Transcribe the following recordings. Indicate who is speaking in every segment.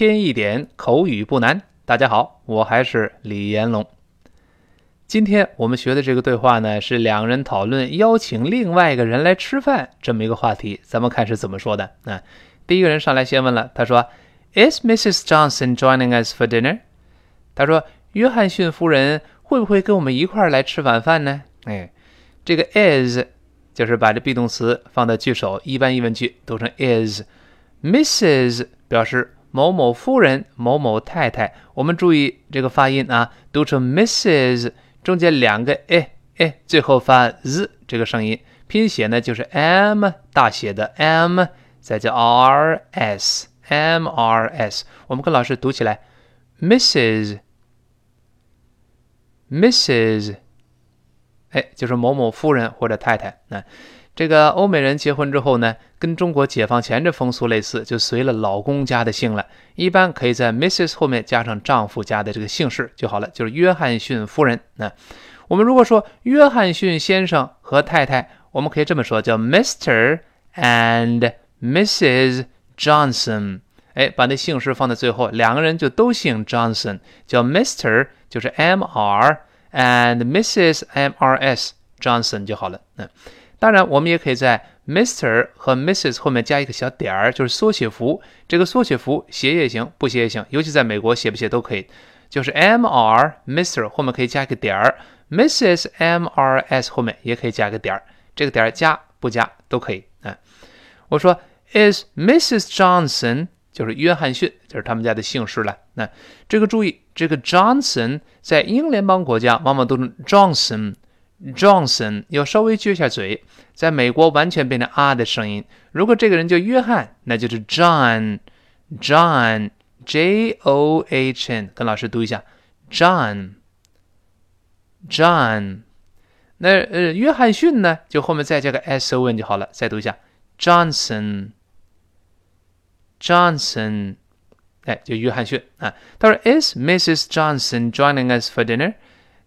Speaker 1: 添一点口语不难。大家好，我还是李延龙。今天我们学的这个对话呢，是两人讨论邀请另外一个人来吃饭这么一个话题。咱们看是怎么说的。那第一个人上来先问了，他说：“Is Mrs. Johnson joining us for dinner？” 他说：“约翰逊夫人会不会跟我们一块儿来吃晚饭呢？”哎，这个 is 就是把这 be 动词放在句首，一般疑问句读成 is。Mrs 表示。某某夫人，某某太太，我们注意这个发音啊，读成 Mrs，中间两个哎哎，最后发 z 这个声音，拼写呢就是 m 大写的 m，再加 r s，m r s，我们跟老师读起来，Mrs，Mrs，哎，就是某某夫人或者太太，那。这个欧美人结婚之后呢，跟中国解放前这风俗类似，就随了老公家的姓了。一般可以在 Mrs 后面加上丈夫家的这个姓氏就好了，就是约翰逊夫人。那我们如果说约翰逊先生和太太，我们可以这么说，叫 Mr. and Mrs. Johnson。哎，把那姓氏放在最后，两个人就都姓 Johnson，叫 Mr. 就是 M R and Mrs. M R S Johnson 就好了。嗯。当然，我们也可以在 Mr. 和 Mrs. 后面加一个小点儿，就是缩写符。这个缩写符写也行，不写也行，尤其在美国写不写都可以。就是 Mr. Mr. 后面可以加一个点儿，Mrs. M R S 后面也可以加一个点儿。这个点儿加不加都可以。啊，我说 Is Mrs. Johnson 就是约翰逊，就是他们家的姓氏了。那这个注意，这个 Johnson 在英联邦国家往往都是 Johnson。Johnson 要稍微撅下嘴，在美国完全变成啊的声音。如果这个人叫约翰，那就是 John，John，J O H N，跟老师读一下，John，John。那呃，约翰逊呢，就后面再加个 S O N 就好了。再读一下，Johnson，Johnson，哎，就约翰逊啊。他说，Is Mrs. Johnson joining us for dinner？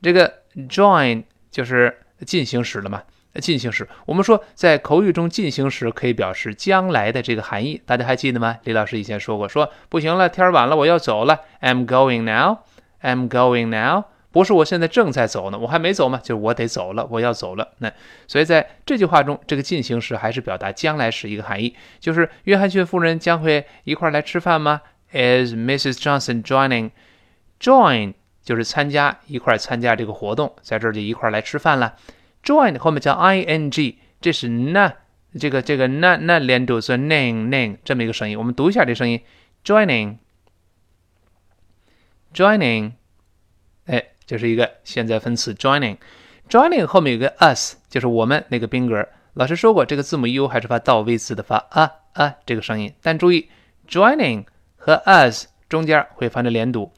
Speaker 1: 这个 join。 就是进行时了嘛？进行时，我们说在口语中，进行时可以表示将来的这个含义，大家还记得吗？李老师以前说过，说不行了，天晚了，我要走了。I'm going now. I'm going now. 不是我现在正在走呢，我还没走嘛，就是我得走了，我要走了。那所以在这句话中，这个进行时还是表达将来时一个含义，就是约翰逊夫人将会一块来吃饭吗？Is Mrs. Johnson joining? Join. 就是参加一块参加这个活动，在这儿就一块来吃饭了。Join 后面加 ing，这是那这个这个那那连读是 name name 这么一个声音。我们读一下这声音，joining，joining，哎，就是一个现在分词 joining。joining 后面有个 us，就是我们那个宾格。老师说过，这个字母 u 还是发倒 v 字的发啊啊这个声音。但注意，joining 和 us 中间会发生连读。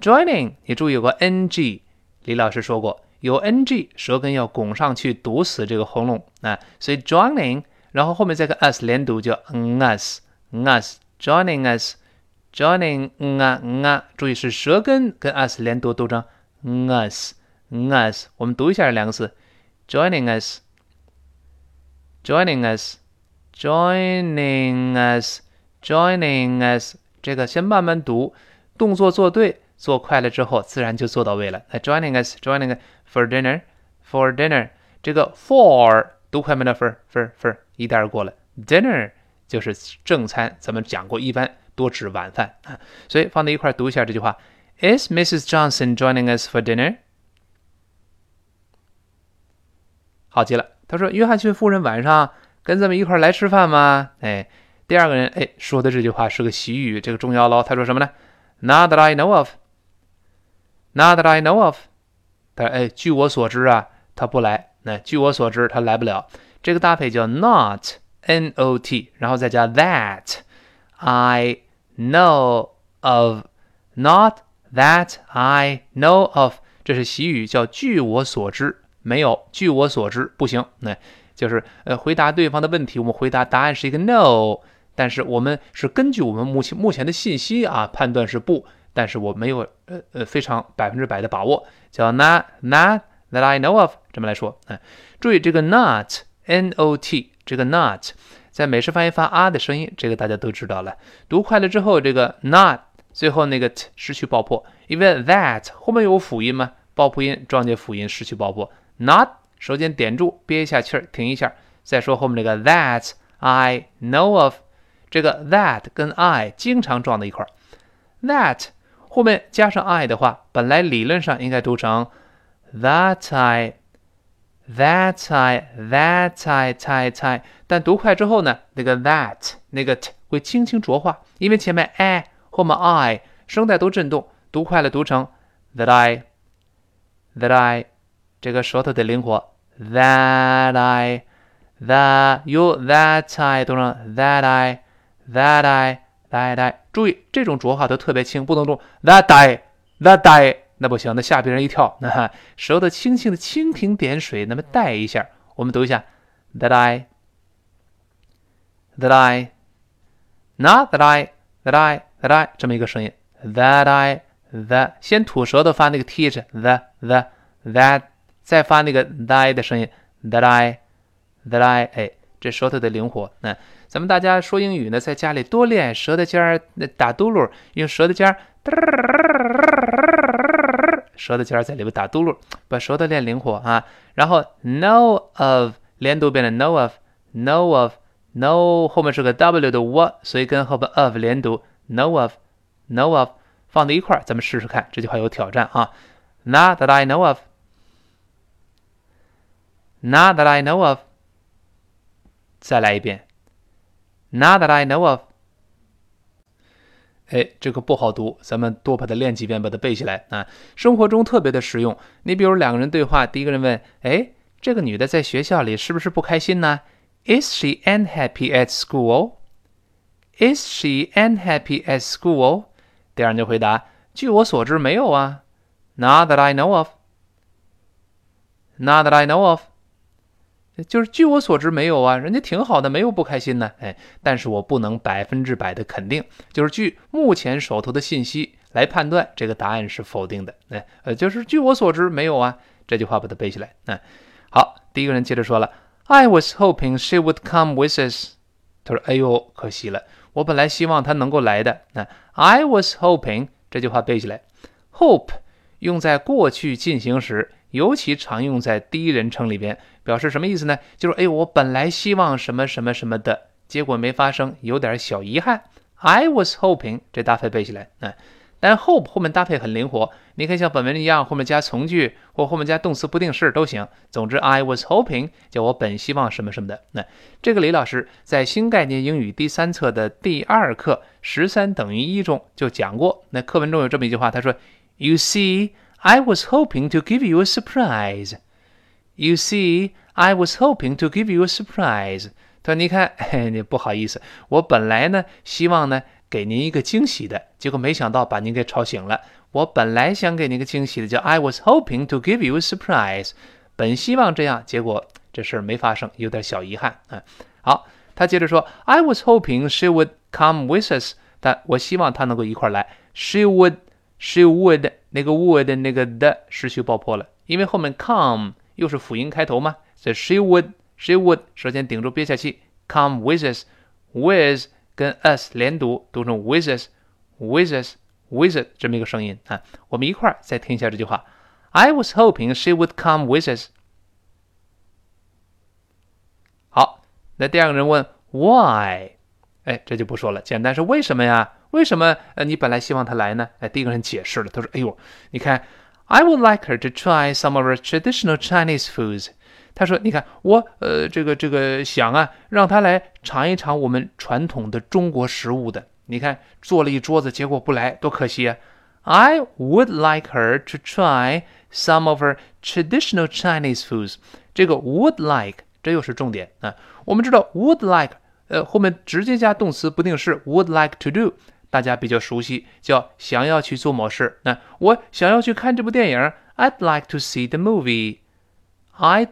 Speaker 1: Joining，你注意有个 ng，李老师说过，有 ng，舌根要拱上去堵死这个喉咙啊，所以 joining，然后后面再跟 us 连读叫 us，us，joining us，joining 啊啊，注意是舌根跟 us 连读读成 us，us，我们读一下这两个字，joining us，joining us，joining us，joining us，这个先慢慢读，动作做对。做快了之后，自然就做到位了。那 joining us, joining for dinner, for dinner，这个 for 读快门的 for for for 一带而过了。dinner 就是正餐，咱们讲过，一般多指晚饭啊。所以放在一块读一下这句话：Is Mrs. Johnson joining us for dinner？好极了。他说：“约翰逊夫人晚上跟咱们一块来吃饭吗？”哎，第二个人哎说的这句话是个习语，这个重要喽。他说什么呢？Not that I know of。Not that I know of，他哎，据我所知啊，他不来。那据我所知，他来不了。这个搭配叫 not，n-o-t，然后再加 that，I know of，not that I know of，这是习语，叫据我所知。没有，据我所知不行。那就是呃，回答对方的问题，我们回答答案是一个 no，但是我们是根据我们目前目前的信息啊，判断是不。但是我没有呃呃非常百分之百的把握，叫 not not that I know of 这么来说，嗯，注意这个 not n o t 这个 not 在美式发音发啊的声音，这个大家都知道了。读快了之后，这个 not 最后那个 t 失去爆破，因为 that 后面有辅音嘛，爆破音撞见辅音失去爆破。not 首先点住，憋一下气儿，停一下，再说后面这个 that I know of，这个 that 跟 I 经常撞在一块儿。that 后面加上 I 的话，本来理论上应该读成 that I。That I, that I, 猜猜，但读快之后呢，那个 that 那个 t 会轻轻浊化，因为前面 i 后面 i 声带都震动，读快了读成 that I, that I，这个舌头得灵活，that I, that you, that I 读成 that I, that I, that I，注意这种浊化都特别轻，不能读 that die that die，。那不行，那吓别人一跳。那哈舌头轻轻的蜻蜓点水，那么带一下。我们读一下，that I，that I，not that I，that I，that I，这么一个声音，that I，that，先吐舌头发那个 th，the，the，that，再发那个 die 的声音，that I，that I，哎，这舌头得灵活。那咱们大家说英语呢，在家里多练舌头尖儿那打嘟噜，用舌头尖儿。舌头尖儿在里边打嘟噜，把舌头练灵活啊。然后 know of 连读变成 know of，know of，know 后面是个 w 的 w，所以跟后边 of 连读 know of，know of 放在一块儿，咱们试试看。这句话有挑战啊。Not that I know of，not that I know of，再来一遍。Not that I know of。哎，这个不好读，咱们多把它练几遍，把它背起来啊！生活中特别的实用。你比如两个人对话，第一个人问：“哎，这个女的在学校里是不是不开心呢？”Is she unhappy at school? Is she unhappy at school? 第二人就回答：“据我所知，没有啊。”Not that I know of. Not that I know of. 就是据我所知没有啊，人家挺好的，没有不开心呢。哎，但是我不能百分之百的肯定，就是据目前手头的信息来判断，这个答案是否定的。哎，呃，就是据我所知没有啊。这句话把它背起来。嗯，好，第一个人接着说了，I was hoping she would come with us。他说，哎呦，可惜了，我本来希望她能够来的。那 I was hoping 这句话背起来，hope 用在过去进行时。尤其常用在第一人称里边，表示什么意思呢？就是哎，我本来希望什么什么什么的，结果没发生，有点小遗憾。I was hoping，这搭配背起来，嗯，但 hope 后面搭配很灵活，你可以像本文一样，后面加从句或后面加动词不定式都行。总之，I was hoping，叫我本希望什么什么的。那这个李老师在新概念英语第三册的第二课十三等于一中就讲过。那课文中有这么一句话，他说：“You see。” I was hoping to give you a surprise. You see, I was hoping to give you a surprise. 他说：“你看，嘿，你不好意思，我本来呢希望呢给您一个惊喜的，结果没想到把您给吵醒了。我本来想给您个惊喜的，叫 I was hoping to give you a surprise。本希望这样，结果这事儿没发生，有点小遗憾啊。好，他接着说：I was hoping she would come with us。但我希望她能够一块儿来。She would。” She would 那个 would 那个的失去爆破了，因为后面 come 又是辅音开头嘛，所以 she would she would 首先顶住憋下气，come with us with 跟 us 连读，读成 with us with us with us 这么一个声音啊。我们一块儿再听一下这句话：I was hoping she would come with us。好，那第二个人问 why，哎，这就不说了，简单是为什么呀？为什么呃你本来希望他来呢？哎，第一个人解释了，他说：“哎呦，你看，I would like her to try some of our traditional Chinese foods。”他说：“你看，我呃这个这个想啊，让他来尝一尝我们传统的中国食物的。你看做了一桌子，结果不来，多可惜啊！I would like her to try some of our traditional Chinese foods。这个 would like 这又是重点啊。我们知道 would like 呃后面直接加动词不定式 would like to do。”大家比较熟悉，叫想要去做某事。那我想要去看这部电影，I'd like to see the movie。I'd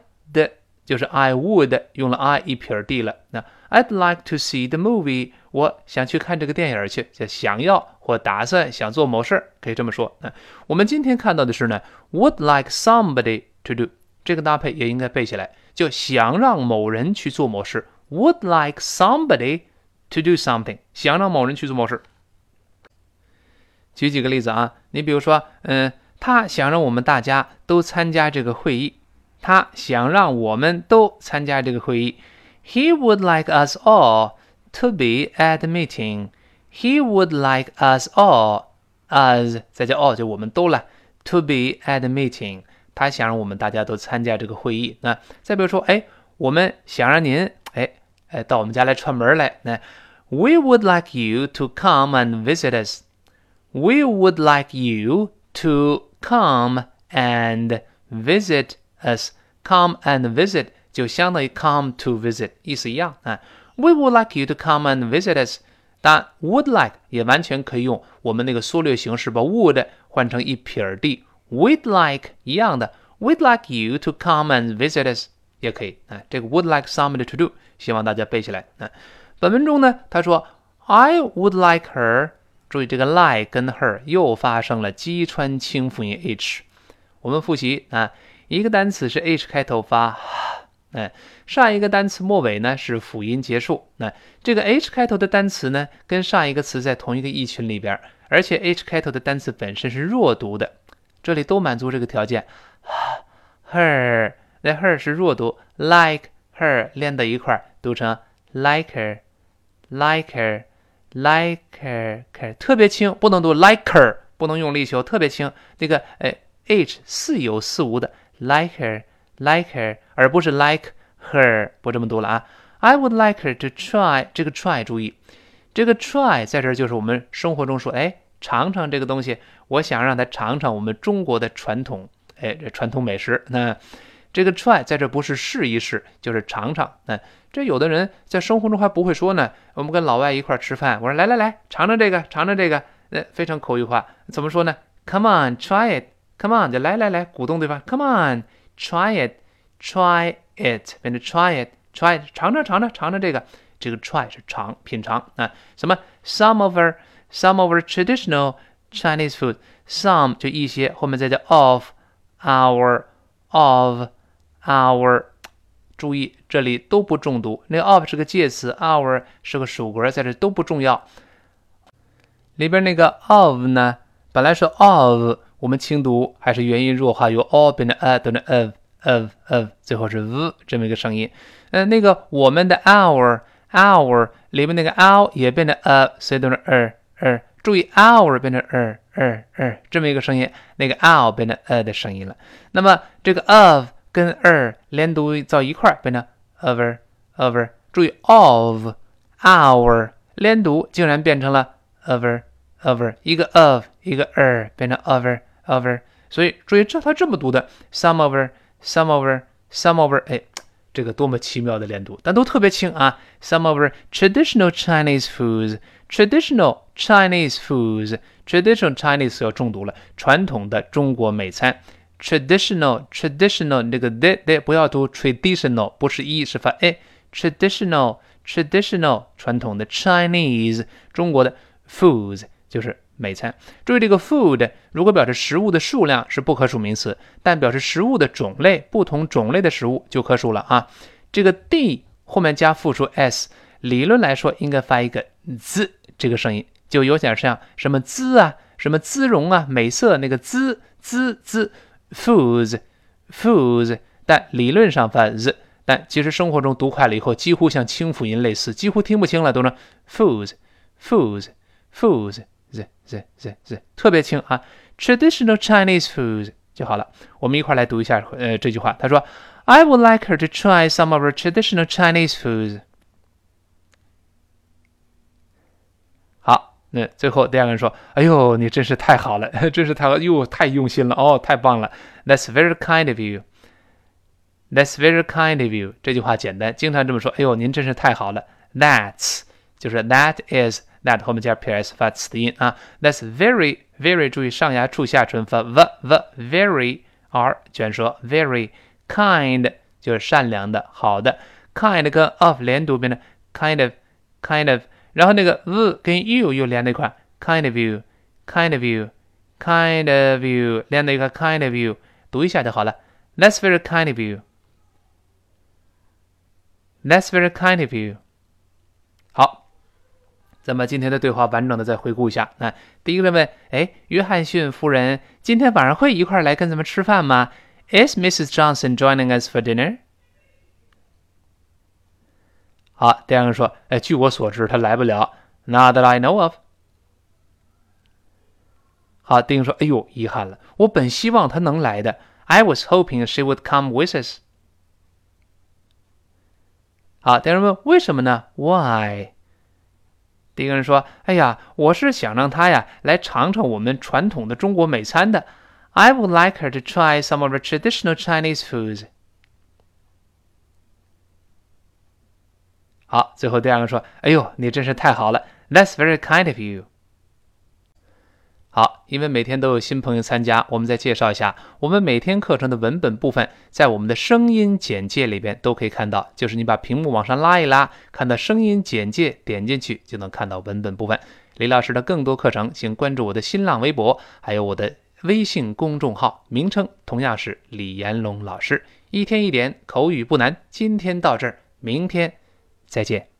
Speaker 1: 就是 I would 用了 I 一撇 d 了。那 I'd like to see the movie，我想去看这个电影去，叫想要或打算想做某事，可以这么说。那我们今天看到的是呢，would like somebody to do，这个搭配也应该背起来，就想让某人去做某事。would like somebody to do something，想让某人去做某事。举几个例子啊，你比如说，嗯，他想让我们大家都参加这个会议。他想让我们都参加这个会议。He would like us all to be at the meeting. He would like us all, as 再加 all 就我们都了，to be at the meeting。他想让我们大家都参加这个会议。那再比如说，哎，我们想让您，哎哎，到我们家来串门来。那 We would like you to come and visit us. We would like you to come and visit us. Come and visit 就相当于 come to visit，意思一样啊。We would like you to come and visit us。当然，would like 也完全可以用我们那个缩略形式，把 would 换成一撇 d。We'd like 一样的，We'd like you to come and visit us 也可以啊。这个 would like somebody to do，希望大家背起来啊。本文中呢，他说 I would like her。 注意这个 lie 跟 her 又发生了击穿清辅音 h。我们复习啊。一个单词是 h 开头发，哎，上一个单词末尾呢是辅音结束。那这个 h 开头的单词呢，跟上一个词在同一个意群里边，而且 h 开头的单词本身是弱读的，这里都满足这个条件。her，那 her 是弱读，like her 连在一块儿读成 like her，like her Like her，特别轻，不能读 like her，不能用力求，特别轻。那个哎，h 似有似无的。like her, like her，而不是 like her，不这么读了啊。I would like her to try 这个 try，注意，这个 try 在这儿就是我们生活中说，哎，尝尝这个东西，我想让他尝尝我们中国的传统，哎，这传统美食。那这个 try 在这不是试一试，就是尝尝。那这有的人在生活中还不会说呢。我们跟老外一块吃饭，我说来来来，尝尝这个，尝尝这个，那非常口语化，怎么说呢？Come on, try it。Come on，就来来来，鼓动对方。Come on，try it，try it，变成 try it，try it，尝尝尝尝尝尝这个，这个 try 是尝品尝啊。什么？Some of our some of our traditional Chinese food，some 就一些，后面再加 of our of our，注意这里都不重读，那个 of 是个介词，our 是个属格，在这都不重要。里边那个 of 呢，本来是 of。我们轻读还是元音弱化，由 a 变成 a 变成 of of of，最后是 v 这么一个声音。嗯，那个我们的 our our 里面那个 our 也变成 a，所以都是 er er。注意 our 变成 er er er 这么一个声音，那个 our 变成 a 的声音了。那么这个 of 跟 er 连读到一块儿变成 over over。注意 of our 连读竟然变成了 over over，一个 of 一个 er 变成 over。over，所以注意这它这么读的，some over，some over，some over，哎，这个多么奇妙的连读，但都特别轻啊。Some over traditional Chinese foods，traditional Chinese foods，traditional Chinese 要重读了，传统的中国美餐。Traditional，traditional 这个 de de 不要读 traditional，不是 e 是发 a，traditional，traditional 传统的 Chinese 中国的 foods 就是。美餐，注意这个 food 如果表示食物的数量是不可数名词，但表示食物的种类，不同种类的食物就可数了啊。这个 d 后面加复数 s，理论来说应该发一个 z 这个声音，就有点像什么滋啊，什么滋容啊，美色那个滋滋滋 foods foods，但理论上发 z，但其实生活中读快了以后，几乎像清辅音类似，几乎听不清了，都能 foods foods foods。z z z z 特别轻啊，traditional Chinese foods 就好了。我们一块来读一下呃这句话。他说：“I would like her to try some of our traditional Chinese foods。”那最后第二个人说：“哎呦，你真是太好了，真是太好，哟，太用心了哦，太棒了。”That's very kind of you. That's very kind of you. 这句话简单，经常这么说。哎呦，您真是太好了。That's 就是 that is。that 后面加 ps 发词的音啊。That's very very 注意上牙触下唇发 v v very r 卷舌 very kind 就是善良的好的 kind 跟 of 连读变成 kind of kind of， 然后那个 v 跟 you 又连在一块 kind of you kind of you kind of you 连在一块 kind of you 读一下就好了。That's very kind of you。That's very kind of you。好，咱们今天的对话完整的再回顾一下。那第一个问，哎，约翰逊夫人今天晚上会一块来跟咱们吃饭吗？Is Mrs. Johnson joining us for dinner？好，第二个说，哎，据我所知，她来不了。Not that I know of。好，丁说，哎呦，遗憾了，我本希望她能来的。I was hoping she would come with us。好，第二人问，为什么呢？Why？第一个人说，哎呀，我是想让她呀来尝尝我们传统的中国美餐的。I would like her to try some of the traditional Chinese foods。 好，最后第二个说：“哎呦，你真是太好了，That's very kind of you。”好，因为每天都有新朋友参加，我们再介绍一下我们每天课程的文本部分，在我们的声音简介里边都可以看到。就是你把屏幕往上拉一拉，看到声音简介，点进去就能看到文本部分。李老师的更多课程，请关注我的新浪微博，还有我的微信公众号，名称同样是李延龙老师。一天一点口语不难，今天到这儿，明天。再见。